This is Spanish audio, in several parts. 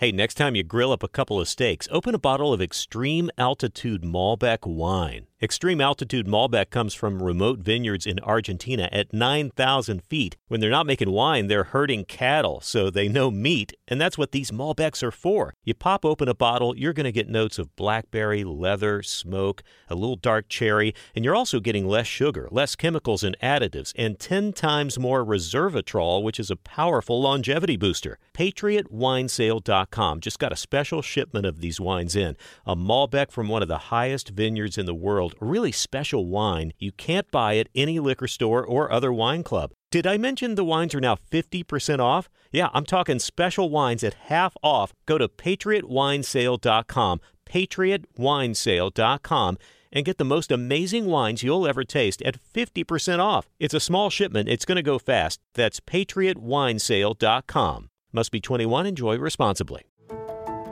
Hey, next time you grill up a couple of steaks, open a bottle of Extreme Altitude Malbec wine. Extreme altitude Malbec comes from remote vineyards in Argentina at 9,000 feet. When they're not making wine, they're herding cattle, so they know meat, and that's what these Malbecs are for. You pop open a bottle, you're going to get notes of blackberry, leather, smoke, a little dark cherry, and you're also getting less sugar, less chemicals and additives, and 10 times more resveratrol, which is a powerful longevity booster. PatriotWinesale.com just got a special shipment of these wines in. A Malbec from one of the highest vineyards in the world a really special wine you can't buy at any liquor store or other wine club. Did I mention the wines are now 50% off? Yeah, I'm talking special wines at half off. Go to patriotwinesale.com, patriotwinesale.com, and get the most amazing wines you'll ever taste at 50% off. It's a small shipment, it's going to go fast. That's patriotwinesale.com. Must be 21, enjoy responsibly.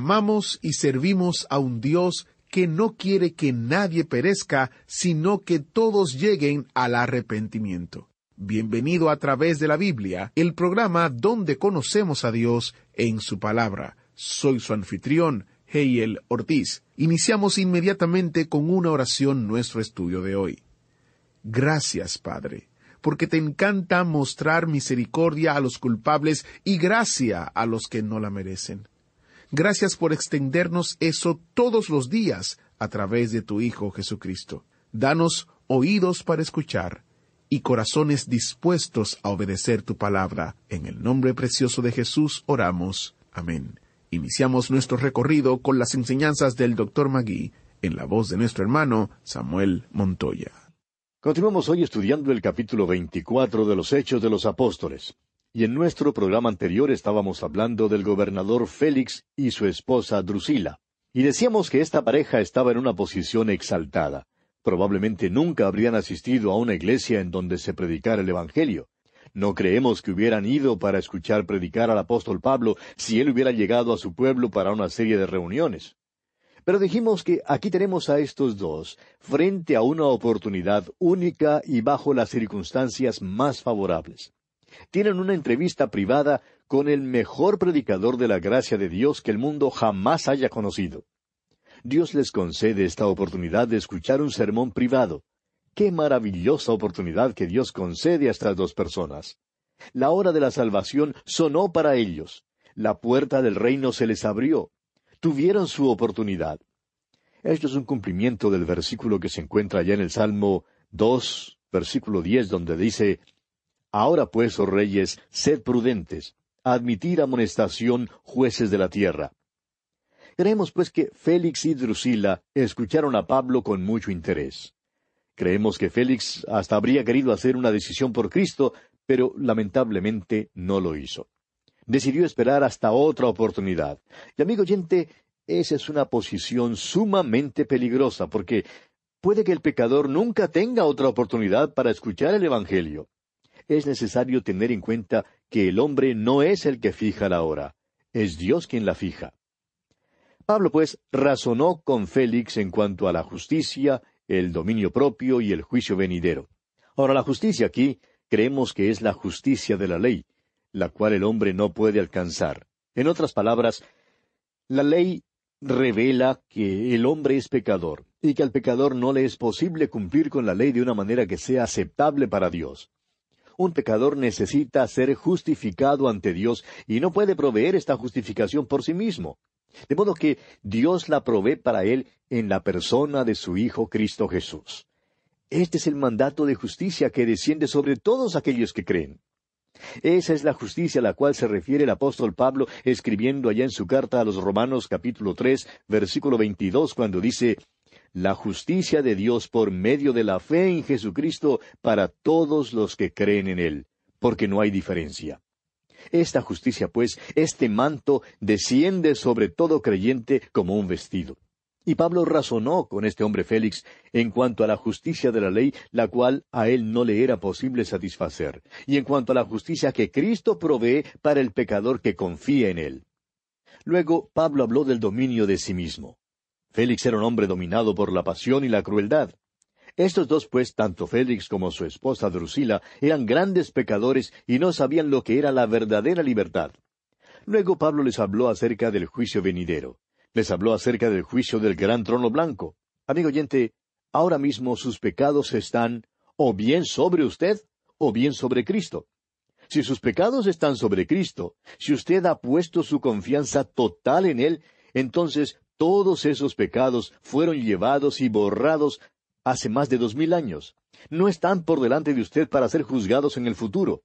Amamos y servimos a un Dios que no quiere que nadie perezca, sino que todos lleguen al arrepentimiento. Bienvenido a través de la Biblia, el programa donde conocemos a Dios en su palabra. Soy su anfitrión, Heiel Ortiz. Iniciamos inmediatamente con una oración nuestro estudio de hoy. Gracias, Padre, porque te encanta mostrar misericordia a los culpables y gracia a los que no la merecen. Gracias por extendernos eso todos los días a través de tu Hijo Jesucristo. Danos oídos para escuchar y corazones dispuestos a obedecer tu palabra. En el nombre precioso de Jesús oramos. Amén. Iniciamos nuestro recorrido con las enseñanzas del Dr. Magui en la voz de nuestro hermano Samuel Montoya. Continuamos hoy estudiando el capítulo 24 de los Hechos de los Apóstoles. Y en nuestro programa anterior estábamos hablando del gobernador Félix y su esposa Drusila. Y decíamos que esta pareja estaba en una posición exaltada. Probablemente nunca habrían asistido a una iglesia en donde se predicara el Evangelio. No creemos que hubieran ido para escuchar predicar al apóstol Pablo si él hubiera llegado a su pueblo para una serie de reuniones. Pero dijimos que aquí tenemos a estos dos frente a una oportunidad única y bajo las circunstancias más favorables. Tienen una entrevista privada con el mejor predicador de la gracia de Dios que el mundo jamás haya conocido. Dios les concede esta oportunidad de escuchar un sermón privado. Qué maravillosa oportunidad que Dios concede a estas dos personas. La hora de la salvación sonó para ellos. La puerta del reino se les abrió. Tuvieron su oportunidad. Esto es un cumplimiento del versículo que se encuentra allá en el Salmo dos, versículo diez, donde dice Ahora pues, oh reyes, sed prudentes, admitir amonestación, jueces de la tierra. Creemos pues que Félix y Drusila escucharon a Pablo con mucho interés. Creemos que Félix hasta habría querido hacer una decisión por Cristo, pero lamentablemente no lo hizo. Decidió esperar hasta otra oportunidad. Y amigo oyente, esa es una posición sumamente peligrosa, porque puede que el pecador nunca tenga otra oportunidad para escuchar el Evangelio es necesario tener en cuenta que el hombre no es el que fija la hora, es Dios quien la fija. Pablo, pues, razonó con Félix en cuanto a la justicia, el dominio propio y el juicio venidero. Ahora, la justicia aquí creemos que es la justicia de la ley, la cual el hombre no puede alcanzar. En otras palabras, la ley revela que el hombre es pecador y que al pecador no le es posible cumplir con la ley de una manera que sea aceptable para Dios. Un pecador necesita ser justificado ante Dios y no puede proveer esta justificación por sí mismo. De modo que Dios la provee para él en la persona de su Hijo Cristo Jesús. Este es el mandato de justicia que desciende sobre todos aquellos que creen. Esa es la justicia a la cual se refiere el apóstol Pablo escribiendo allá en su carta a los Romanos capítulo tres versículo veintidós cuando dice la justicia de Dios por medio de la fe en Jesucristo para todos los que creen en Él, porque no hay diferencia. Esta justicia, pues, este manto desciende sobre todo creyente como un vestido. Y Pablo razonó con este hombre Félix en cuanto a la justicia de la ley, la cual a él no le era posible satisfacer, y en cuanto a la justicia que Cristo provee para el pecador que confía en él. Luego Pablo habló del dominio de sí mismo. Félix era un hombre dominado por la pasión y la crueldad. Estos dos, pues, tanto Félix como su esposa Drusila, eran grandes pecadores y no sabían lo que era la verdadera libertad. Luego Pablo les habló acerca del juicio venidero. Les habló acerca del juicio del gran trono blanco. Amigo oyente, ahora mismo sus pecados están o bien sobre usted o bien sobre Cristo. Si sus pecados están sobre Cristo, si usted ha puesto su confianza total en Él, entonces todos esos pecados fueron llevados y borrados hace más de dos mil años. No están por delante de usted para ser juzgados en el futuro.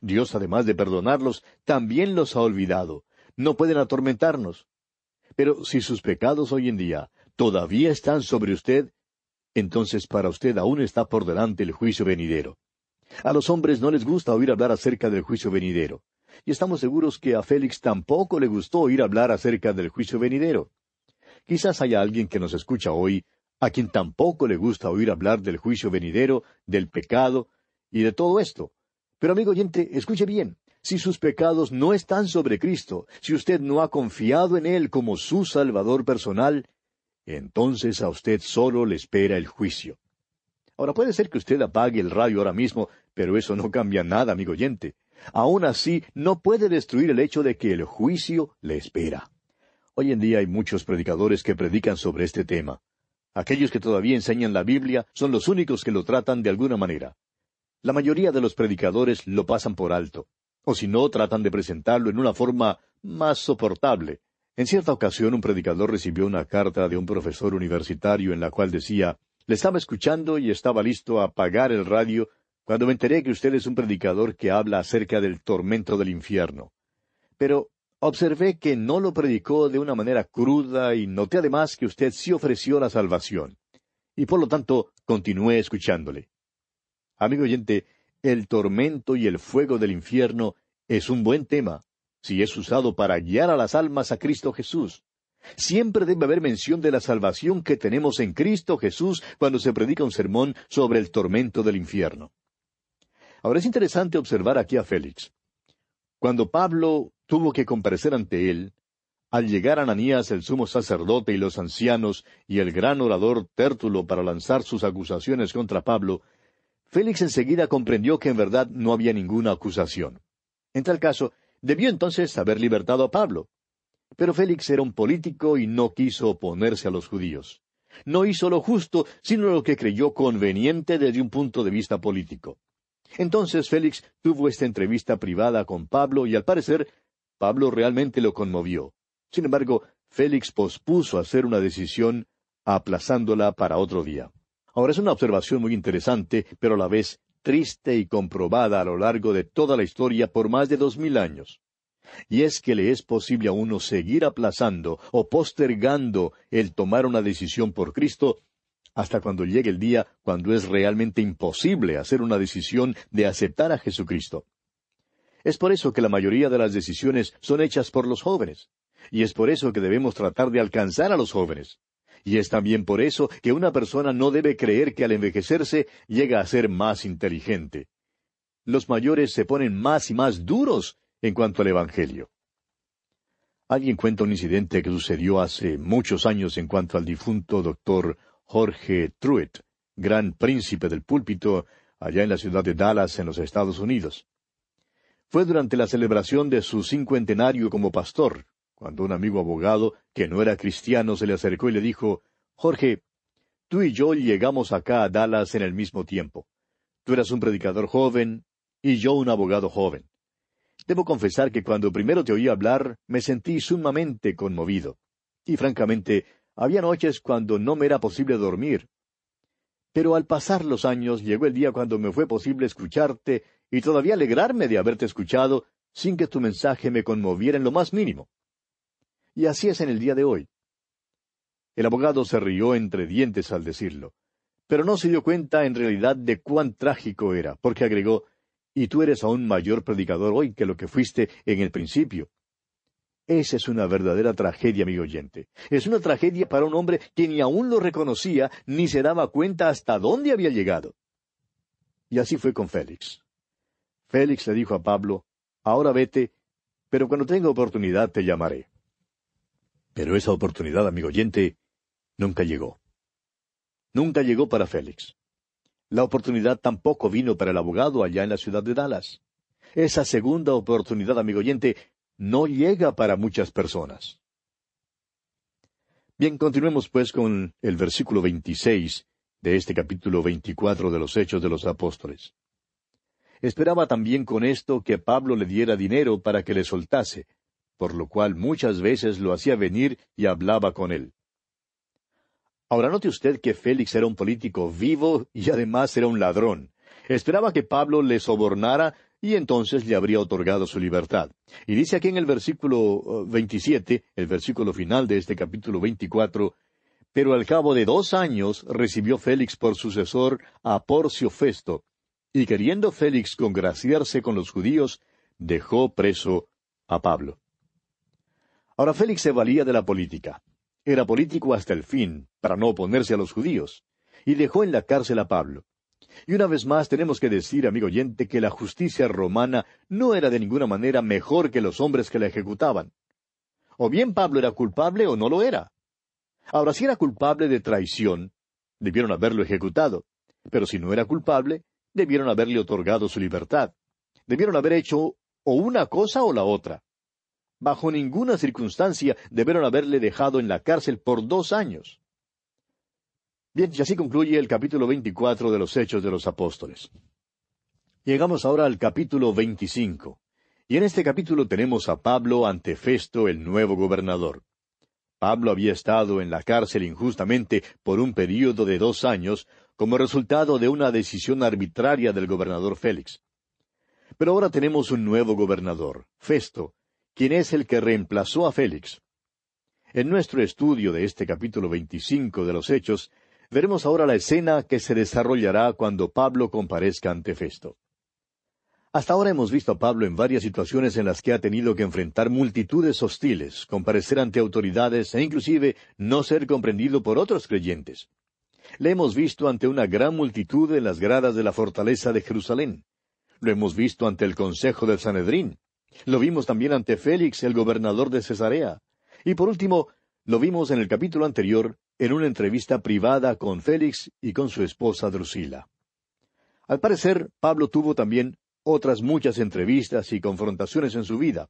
Dios, además de perdonarlos, también los ha olvidado. No pueden atormentarnos. Pero si sus pecados hoy en día todavía están sobre usted, entonces para usted aún está por delante el juicio venidero. A los hombres no les gusta oír hablar acerca del juicio venidero. Y estamos seguros que a Félix tampoco le gustó oír hablar acerca del juicio venidero. Quizás haya alguien que nos escucha hoy a quien tampoco le gusta oír hablar del juicio venidero, del pecado y de todo esto. Pero amigo oyente, escuche bien, si sus pecados no están sobre Cristo, si usted no ha confiado en Él como su Salvador personal, entonces a usted solo le espera el juicio. Ahora puede ser que usted apague el radio ahora mismo, pero eso no cambia nada, amigo oyente. Aún así, no puede destruir el hecho de que el juicio le espera. Hoy en día hay muchos predicadores que predican sobre este tema. Aquellos que todavía enseñan la Biblia son los únicos que lo tratan de alguna manera. La mayoría de los predicadores lo pasan por alto, o si no, tratan de presentarlo en una forma más soportable. En cierta ocasión un predicador recibió una carta de un profesor universitario en la cual decía Le estaba escuchando y estaba listo a apagar el radio cuando me enteré que usted es un predicador que habla acerca del tormento del infierno. Pero Observé que no lo predicó de una manera cruda y noté además que usted sí ofreció la salvación. Y por lo tanto, continué escuchándole. Amigo oyente, el tormento y el fuego del infierno es un buen tema, si es usado para guiar a las almas a Cristo Jesús. Siempre debe haber mención de la salvación que tenemos en Cristo Jesús cuando se predica un sermón sobre el tormento del infierno. Ahora es interesante observar aquí a Félix. Cuando Pablo tuvo que comparecer ante él, al llegar Ananías el sumo sacerdote y los ancianos y el gran orador Tértulo para lanzar sus acusaciones contra Pablo, Félix enseguida comprendió que en verdad no había ninguna acusación. En tal caso, debió entonces haber libertado a Pablo. Pero Félix era un político y no quiso oponerse a los judíos. No hizo lo justo, sino lo que creyó conveniente desde un punto de vista político. Entonces Félix tuvo esta entrevista privada con Pablo y al parecer Pablo realmente lo conmovió. Sin embargo, Félix pospuso hacer una decisión aplazándola para otro día. Ahora es una observación muy interesante, pero a la vez triste y comprobada a lo largo de toda la historia por más de dos mil años. Y es que le es posible a uno seguir aplazando o postergando el tomar una decisión por Cristo hasta cuando llegue el día cuando es realmente imposible hacer una decisión de aceptar a Jesucristo. Es por eso que la mayoría de las decisiones son hechas por los jóvenes. Y es por eso que debemos tratar de alcanzar a los jóvenes. Y es también por eso que una persona no debe creer que al envejecerse llega a ser más inteligente. Los mayores se ponen más y más duros en cuanto al Evangelio. Alguien cuenta un incidente que sucedió hace muchos años en cuanto al difunto doctor Jorge Truett, gran príncipe del púlpito allá en la ciudad de Dallas, en los Estados Unidos. Fue durante la celebración de su cincuentenario como pastor, cuando un amigo abogado, que no era cristiano, se le acercó y le dijo, Jorge, tú y yo llegamos acá a Dallas en el mismo tiempo. Tú eras un predicador joven, y yo un abogado joven. Debo confesar que cuando primero te oí hablar me sentí sumamente conmovido. Y francamente, había noches cuando no me era posible dormir. Pero al pasar los años llegó el día cuando me fue posible escucharte y todavía alegrarme de haberte escuchado sin que tu mensaje me conmoviera en lo más mínimo. Y así es en el día de hoy. El abogado se rió entre dientes al decirlo, pero no se dio cuenta en realidad de cuán trágico era, porque agregó, y tú eres aún mayor predicador hoy que lo que fuiste en el principio. Esa es una verdadera tragedia, amigo oyente. Es una tragedia para un hombre que ni aún lo reconocía ni se daba cuenta hasta dónde había llegado. Y así fue con Félix. Félix le dijo a Pablo, Ahora vete, pero cuando tenga oportunidad te llamaré. Pero esa oportunidad, amigo oyente, nunca llegó. Nunca llegó para Félix. La oportunidad tampoco vino para el abogado allá en la ciudad de Dallas. Esa segunda oportunidad, amigo oyente, no llega para muchas personas. Bien, continuemos pues con el versículo 26 de este capítulo 24 de los Hechos de los Apóstoles. Esperaba también con esto que Pablo le diera dinero para que le soltase, por lo cual muchas veces lo hacía venir y hablaba con él. Ahora note usted que Félix era un político vivo y además era un ladrón. Esperaba que Pablo le sobornara y entonces le habría otorgado su libertad. Y dice aquí en el versículo 27, uh, el versículo final de este capítulo 24, pero al cabo de dos años recibió Félix por sucesor a Porcio Festo, y queriendo Félix congraciarse con los judíos, dejó preso a Pablo. Ahora Félix se valía de la política. Era político hasta el fin, para no oponerse a los judíos, y dejó en la cárcel a Pablo. Y una vez más tenemos que decir, amigo oyente, que la justicia romana no era de ninguna manera mejor que los hombres que la ejecutaban. O bien Pablo era culpable o no lo era. Ahora, si era culpable de traición, debieron haberlo ejecutado. Pero si no era culpable, debieron haberle otorgado su libertad. Debieron haber hecho o una cosa o la otra. Bajo ninguna circunstancia debieron haberle dejado en la cárcel por dos años. Bien, y así concluye el capítulo 24 de los Hechos de los Apóstoles. Llegamos ahora al capítulo 25. Y en este capítulo tenemos a Pablo ante Festo, el nuevo gobernador. Pablo había estado en la cárcel injustamente por un período de dos años como resultado de una decisión arbitraria del gobernador Félix. Pero ahora tenemos un nuevo gobernador, Festo, quien es el que reemplazó a Félix. En nuestro estudio de este capítulo 25 de los Hechos, veremos ahora la escena que se desarrollará cuando Pablo comparezca ante Festo. Hasta ahora hemos visto a Pablo en varias situaciones en las que ha tenido que enfrentar multitudes hostiles, comparecer ante autoridades e inclusive no ser comprendido por otros creyentes. Le hemos visto ante una gran multitud en las gradas de la fortaleza de Jerusalén. Lo hemos visto ante el Consejo del Sanedrín. Lo vimos también ante Félix, el gobernador de Cesarea. Y por último, lo vimos en el capítulo anterior en una entrevista privada con Félix y con su esposa Drusila. Al parecer, Pablo tuvo también otras muchas entrevistas y confrontaciones en su vida.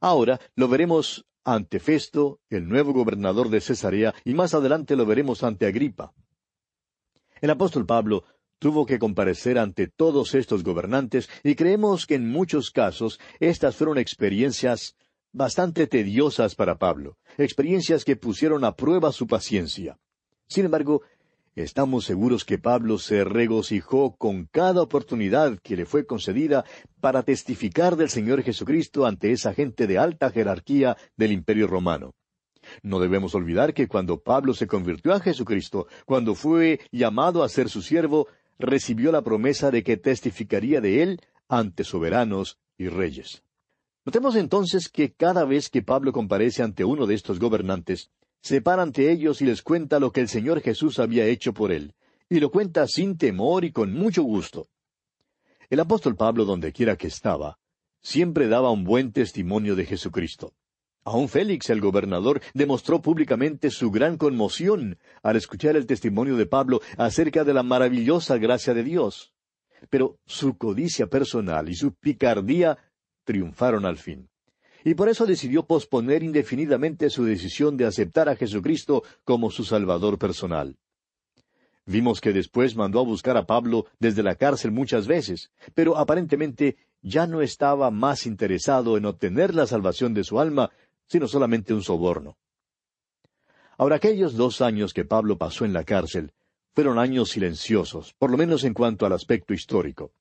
Ahora lo veremos ante Festo, el nuevo gobernador de Cesarea, y más adelante lo veremos ante Agripa. El apóstol Pablo tuvo que comparecer ante todos estos gobernantes y creemos que en muchos casos estas fueron experiencias bastante tediosas para Pablo, experiencias que pusieron a prueba su paciencia. Sin embargo, estamos seguros que Pablo se regocijó con cada oportunidad que le fue concedida para testificar del Señor Jesucristo ante esa gente de alta jerarquía del Imperio romano. No debemos olvidar que cuando Pablo se convirtió a Jesucristo, cuando fue llamado a ser su siervo, recibió la promesa de que testificaría de él ante soberanos y reyes. Notemos entonces que cada vez que Pablo comparece ante uno de estos gobernantes, se para ante ellos y les cuenta lo que el Señor Jesús había hecho por él, y lo cuenta sin temor y con mucho gusto. El apóstol Pablo, donde quiera que estaba, siempre daba un buen testimonio de Jesucristo. Aun Félix, el gobernador, demostró públicamente su gran conmoción al escuchar el testimonio de Pablo acerca de la maravillosa gracia de Dios. Pero su codicia personal y su picardía triunfaron al fin y por eso decidió posponer indefinidamente su decisión de aceptar a Jesucristo como su Salvador personal. Vimos que después mandó a buscar a Pablo desde la cárcel muchas veces, pero aparentemente ya no estaba más interesado en obtener la salvación de su alma, sino solamente un soborno. Ahora, aquellos dos años que Pablo pasó en la cárcel fueron años silenciosos, por lo menos en cuanto al aspecto histórico.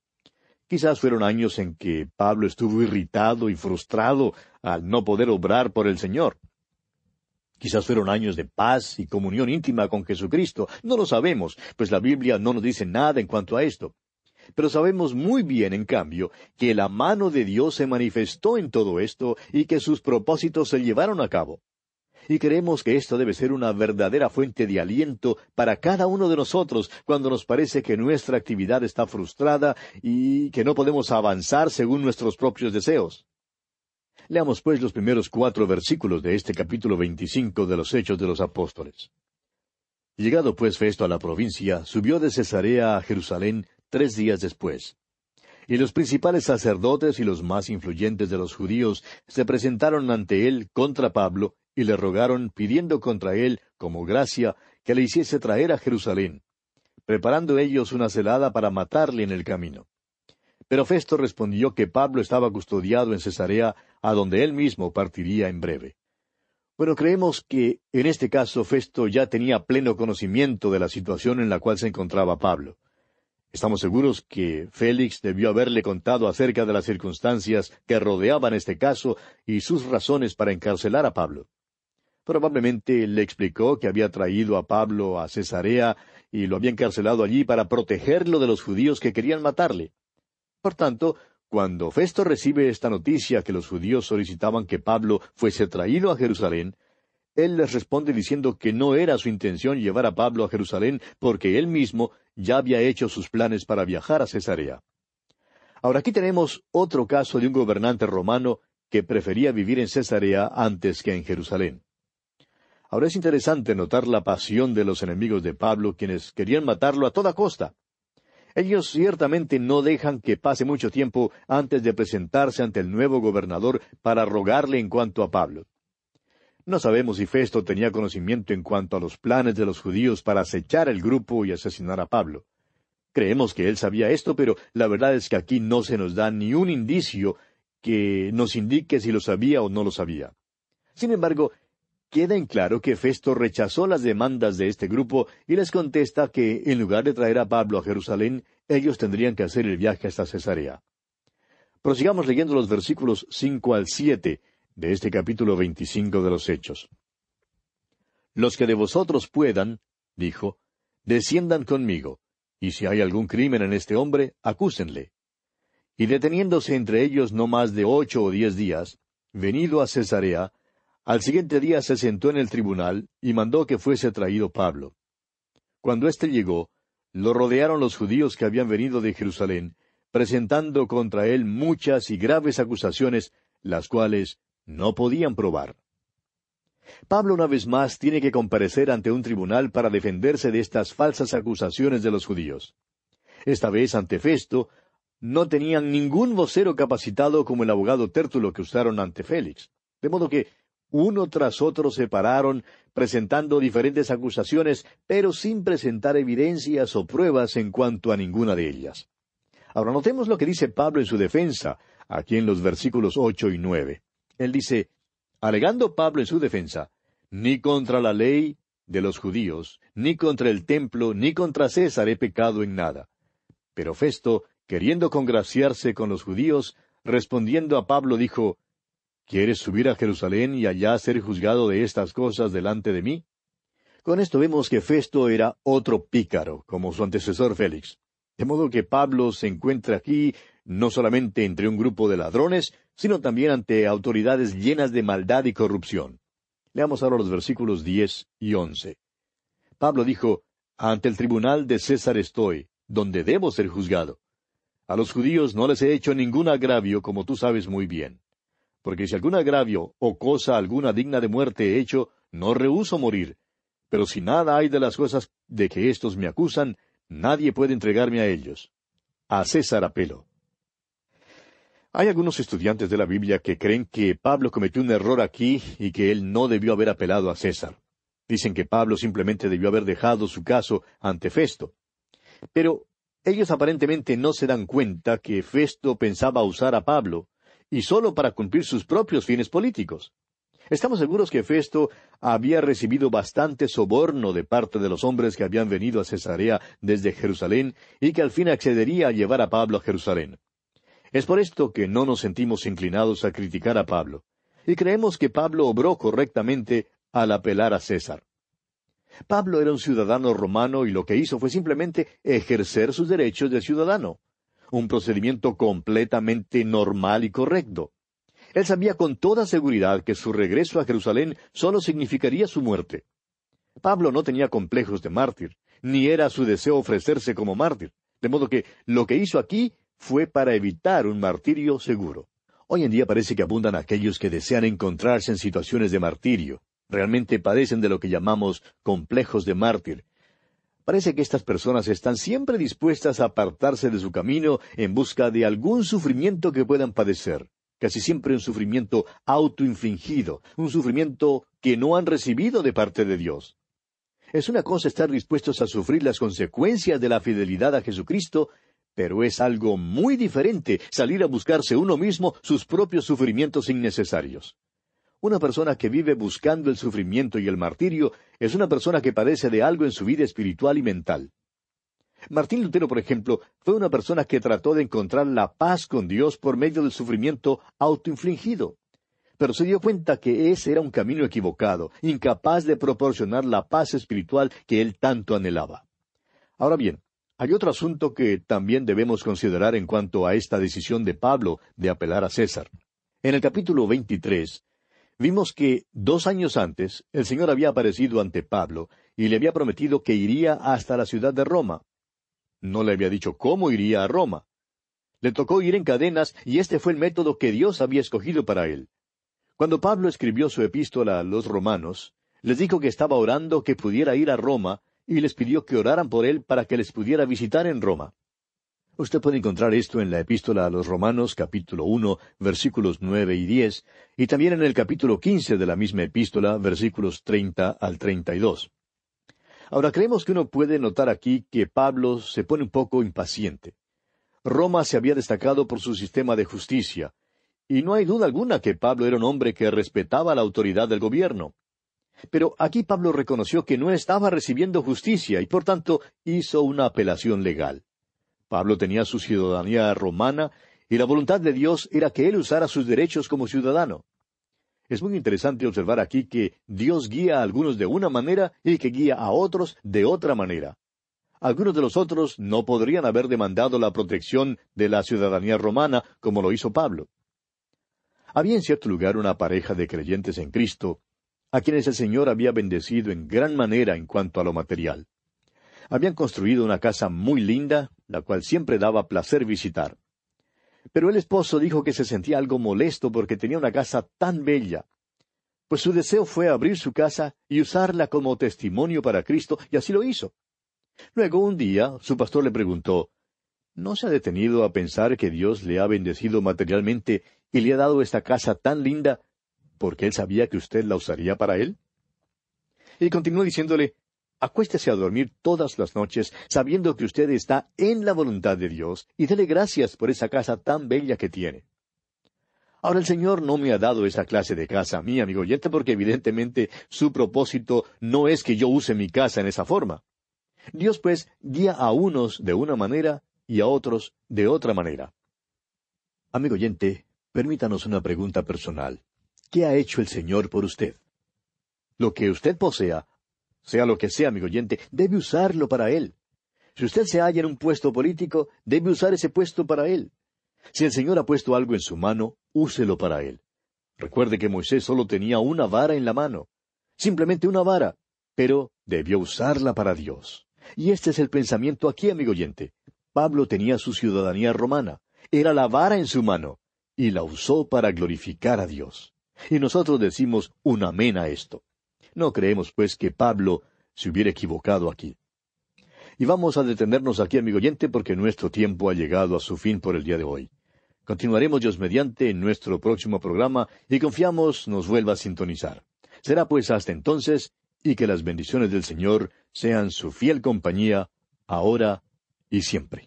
Quizás fueron años en que Pablo estuvo irritado y frustrado al no poder obrar por el Señor. Quizás fueron años de paz y comunión íntima con Jesucristo. No lo sabemos, pues la Biblia no nos dice nada en cuanto a esto. Pero sabemos muy bien, en cambio, que la mano de Dios se manifestó en todo esto y que sus propósitos se llevaron a cabo y creemos que esto debe ser una verdadera fuente de aliento para cada uno de nosotros cuando nos parece que nuestra actividad está frustrada y que no podemos avanzar según nuestros propios deseos. Leamos pues los primeros cuatro versículos de este capítulo veinticinco de los Hechos de los Apóstoles. Llegado pues Festo a la provincia, subió de Cesarea a Jerusalén tres días después. Y los principales sacerdotes y los más influyentes de los judíos se presentaron ante él contra Pablo y le rogaron pidiendo contra él, como gracia, que le hiciese traer a Jerusalén, preparando ellos una celada para matarle en el camino. Pero Festo respondió que Pablo estaba custodiado en Cesarea, a donde él mismo partiría en breve. Bueno, creemos que en este caso Festo ya tenía pleno conocimiento de la situación en la cual se encontraba Pablo. Estamos seguros que Félix debió haberle contado acerca de las circunstancias que rodeaban este caso y sus razones para encarcelar a Pablo. Probablemente le explicó que había traído a Pablo a Cesarea y lo había encarcelado allí para protegerlo de los judíos que querían matarle. Por tanto, cuando Festo recibe esta noticia que los judíos solicitaban que Pablo fuese traído a Jerusalén, él les responde diciendo que no era su intención llevar a Pablo a Jerusalén porque él mismo ya había hecho sus planes para viajar a Cesarea. Ahora aquí tenemos otro caso de un gobernante romano que prefería vivir en Cesarea antes que en Jerusalén. Ahora es interesante notar la pasión de los enemigos de Pablo, quienes querían matarlo a toda costa. Ellos ciertamente no dejan que pase mucho tiempo antes de presentarse ante el nuevo gobernador para rogarle en cuanto a Pablo. No sabemos si Festo tenía conocimiento en cuanto a los planes de los judíos para acechar el grupo y asesinar a Pablo. Creemos que él sabía esto, pero la verdad es que aquí no se nos da ni un indicio que nos indique si lo sabía o no lo sabía. Sin embargo, queda en claro que Festo rechazó las demandas de este grupo y les contesta que, en lugar de traer a Pablo a Jerusalén, ellos tendrían que hacer el viaje hasta Cesarea. Prosigamos leyendo los versículos cinco al siete de este capítulo veinticinco de los Hechos. Los que de vosotros puedan, dijo, desciendan conmigo, y si hay algún crimen en este hombre, acúsenle. Y deteniéndose entre ellos no más de ocho o diez días, venido a Cesarea, al siguiente día se sentó en el tribunal y mandó que fuese traído Pablo. Cuando éste llegó, lo rodearon los judíos que habían venido de Jerusalén, presentando contra él muchas y graves acusaciones, las cuales no podían probar. Pablo una vez más tiene que comparecer ante un tribunal para defenderse de estas falsas acusaciones de los judíos. Esta vez ante Festo, no tenían ningún vocero capacitado como el abogado Tértulo que usaron ante Félix. De modo que uno tras otro se pararon, presentando diferentes acusaciones, pero sin presentar evidencias o pruebas en cuanto a ninguna de ellas. Ahora notemos lo que dice Pablo en su defensa, aquí en los versículos ocho y nueve. Él dice, alegando Pablo en su defensa, ni contra la ley de los judíos, ni contra el templo, ni contra César he pecado en nada. Pero Festo, queriendo congraciarse con los judíos, respondiendo a Pablo, dijo, ¿Quieres subir a Jerusalén y allá ser juzgado de estas cosas delante de mí? Con esto vemos que Festo era otro pícaro, como su antecesor Félix. De modo que Pablo se encuentra aquí no solamente entre un grupo de ladrones, sino también ante autoridades llenas de maldad y corrupción. Leamos ahora los versículos diez y once. Pablo dijo, Ante el tribunal de César estoy, donde debo ser juzgado. A los judíos no les he hecho ningún agravio, como tú sabes muy bien porque si algún agravio o cosa alguna digna de muerte he hecho, no rehuso morir. Pero si nada hay de las cosas de que éstos me acusan, nadie puede entregarme a ellos. A César apelo. Hay algunos estudiantes de la Biblia que creen que Pablo cometió un error aquí y que él no debió haber apelado a César. Dicen que Pablo simplemente debió haber dejado su caso ante Festo. Pero ellos aparentemente no se dan cuenta que Festo pensaba usar a Pablo, y solo para cumplir sus propios fines políticos. Estamos seguros que Festo había recibido bastante soborno de parte de los hombres que habían venido a Cesarea desde Jerusalén y que al fin accedería a llevar a Pablo a Jerusalén. Es por esto que no nos sentimos inclinados a criticar a Pablo, y creemos que Pablo obró correctamente al apelar a César. Pablo era un ciudadano romano y lo que hizo fue simplemente ejercer sus derechos de ciudadano, un procedimiento completamente normal y correcto. Él sabía con toda seguridad que su regreso a Jerusalén solo significaría su muerte. Pablo no tenía complejos de mártir, ni era su deseo ofrecerse como mártir, de modo que lo que hizo aquí fue para evitar un martirio seguro. Hoy en día parece que abundan aquellos que desean encontrarse en situaciones de martirio. Realmente padecen de lo que llamamos complejos de mártir. Parece que estas personas están siempre dispuestas a apartarse de su camino en busca de algún sufrimiento que puedan padecer casi siempre un sufrimiento autoinfligido, un sufrimiento que no han recibido de parte de Dios. Es una cosa estar dispuestos a sufrir las consecuencias de la fidelidad a Jesucristo, pero es algo muy diferente salir a buscarse uno mismo sus propios sufrimientos innecesarios. Una persona que vive buscando el sufrimiento y el martirio es una persona que padece de algo en su vida espiritual y mental. Martín Lutero, por ejemplo, fue una persona que trató de encontrar la paz con Dios por medio del sufrimiento autoinfligido. Pero se dio cuenta que ese era un camino equivocado, incapaz de proporcionar la paz espiritual que él tanto anhelaba. Ahora bien, hay otro asunto que también debemos considerar en cuanto a esta decisión de Pablo de apelar a César. En el capítulo 23, vimos que dos años antes el Señor había aparecido ante Pablo y le había prometido que iría hasta la ciudad de Roma. No le había dicho cómo iría a Roma. Le tocó ir en cadenas y este fue el método que Dios había escogido para él. Cuando Pablo escribió su epístola a los romanos, les dijo que estaba orando que pudiera ir a Roma y les pidió que oraran por él para que les pudiera visitar en Roma. Usted puede encontrar esto en la epístola a los Romanos capítulo uno versículos nueve y diez, y también en el capítulo quince de la misma epístola versículos treinta al treinta y dos. Ahora creemos que uno puede notar aquí que Pablo se pone un poco impaciente. Roma se había destacado por su sistema de justicia, y no hay duda alguna que Pablo era un hombre que respetaba la autoridad del gobierno. Pero aquí Pablo reconoció que no estaba recibiendo justicia y por tanto hizo una apelación legal. Pablo tenía su ciudadanía romana y la voluntad de Dios era que él usara sus derechos como ciudadano. Es muy interesante observar aquí que Dios guía a algunos de una manera y que guía a otros de otra manera. Algunos de los otros no podrían haber demandado la protección de la ciudadanía romana como lo hizo Pablo. Había en cierto lugar una pareja de creyentes en Cristo, a quienes el Señor había bendecido en gran manera en cuanto a lo material. Habían construido una casa muy linda, la cual siempre daba placer visitar. Pero el esposo dijo que se sentía algo molesto porque tenía una casa tan bella. Pues su deseo fue abrir su casa y usarla como testimonio para Cristo, y así lo hizo. Luego un día su pastor le preguntó ¿No se ha detenido a pensar que Dios le ha bendecido materialmente y le ha dado esta casa tan linda porque él sabía que usted la usaría para él? Y continuó diciéndole Acuéstese a dormir todas las noches sabiendo que usted está en la voluntad de Dios y dele gracias por esa casa tan bella que tiene. Ahora el Señor no me ha dado esa clase de casa a mí, amigo oyente, porque evidentemente su propósito no es que yo use mi casa en esa forma. Dios pues guía a unos de una manera y a otros de otra manera. Amigo oyente, permítanos una pregunta personal. ¿Qué ha hecho el Señor por usted? Lo que usted posea sea lo que sea, amigo oyente, debe usarlo para Él. Si usted se halla en un puesto político, debe usar ese puesto para Él. Si el Señor ha puesto algo en su mano, úselo para Él. Recuerde que Moisés solo tenía una vara en la mano, simplemente una vara, pero debió usarla para Dios. Y este es el pensamiento aquí, amigo oyente. Pablo tenía su ciudadanía romana, era la vara en su mano, y la usó para glorificar a Dios. Y nosotros decimos un amén a esto. No creemos, pues, que Pablo se hubiera equivocado aquí. Y vamos a detenernos aquí, amigo oyente, porque nuestro tiempo ha llegado a su fin por el día de hoy. Continuaremos Dios mediante en nuestro próximo programa y confiamos nos vuelva a sintonizar. Será pues hasta entonces y que las bendiciones del Señor sean su fiel compañía, ahora y siempre.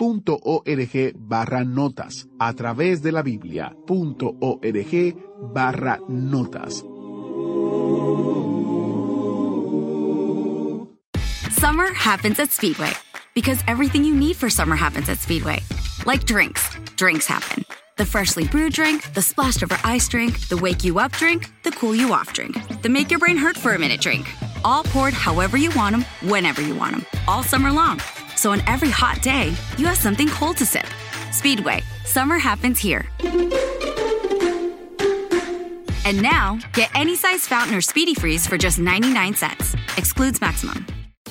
org barra notas a través de la biblia.org barra notas. Summer happens at Speedway because everything you need for summer happens at Speedway. Like drinks, drinks happen. The freshly brewed drink, the splashed over ice drink, the wake you up drink, the cool you off drink, the make your brain hurt for a minute drink. All poured however you want them, whenever you want them, all summer long. So on every hot day, you have something cold to sip. Speedway, summer happens here. And now, get any size fountain or speedy freeze for just 99 cents. Excludes maximum.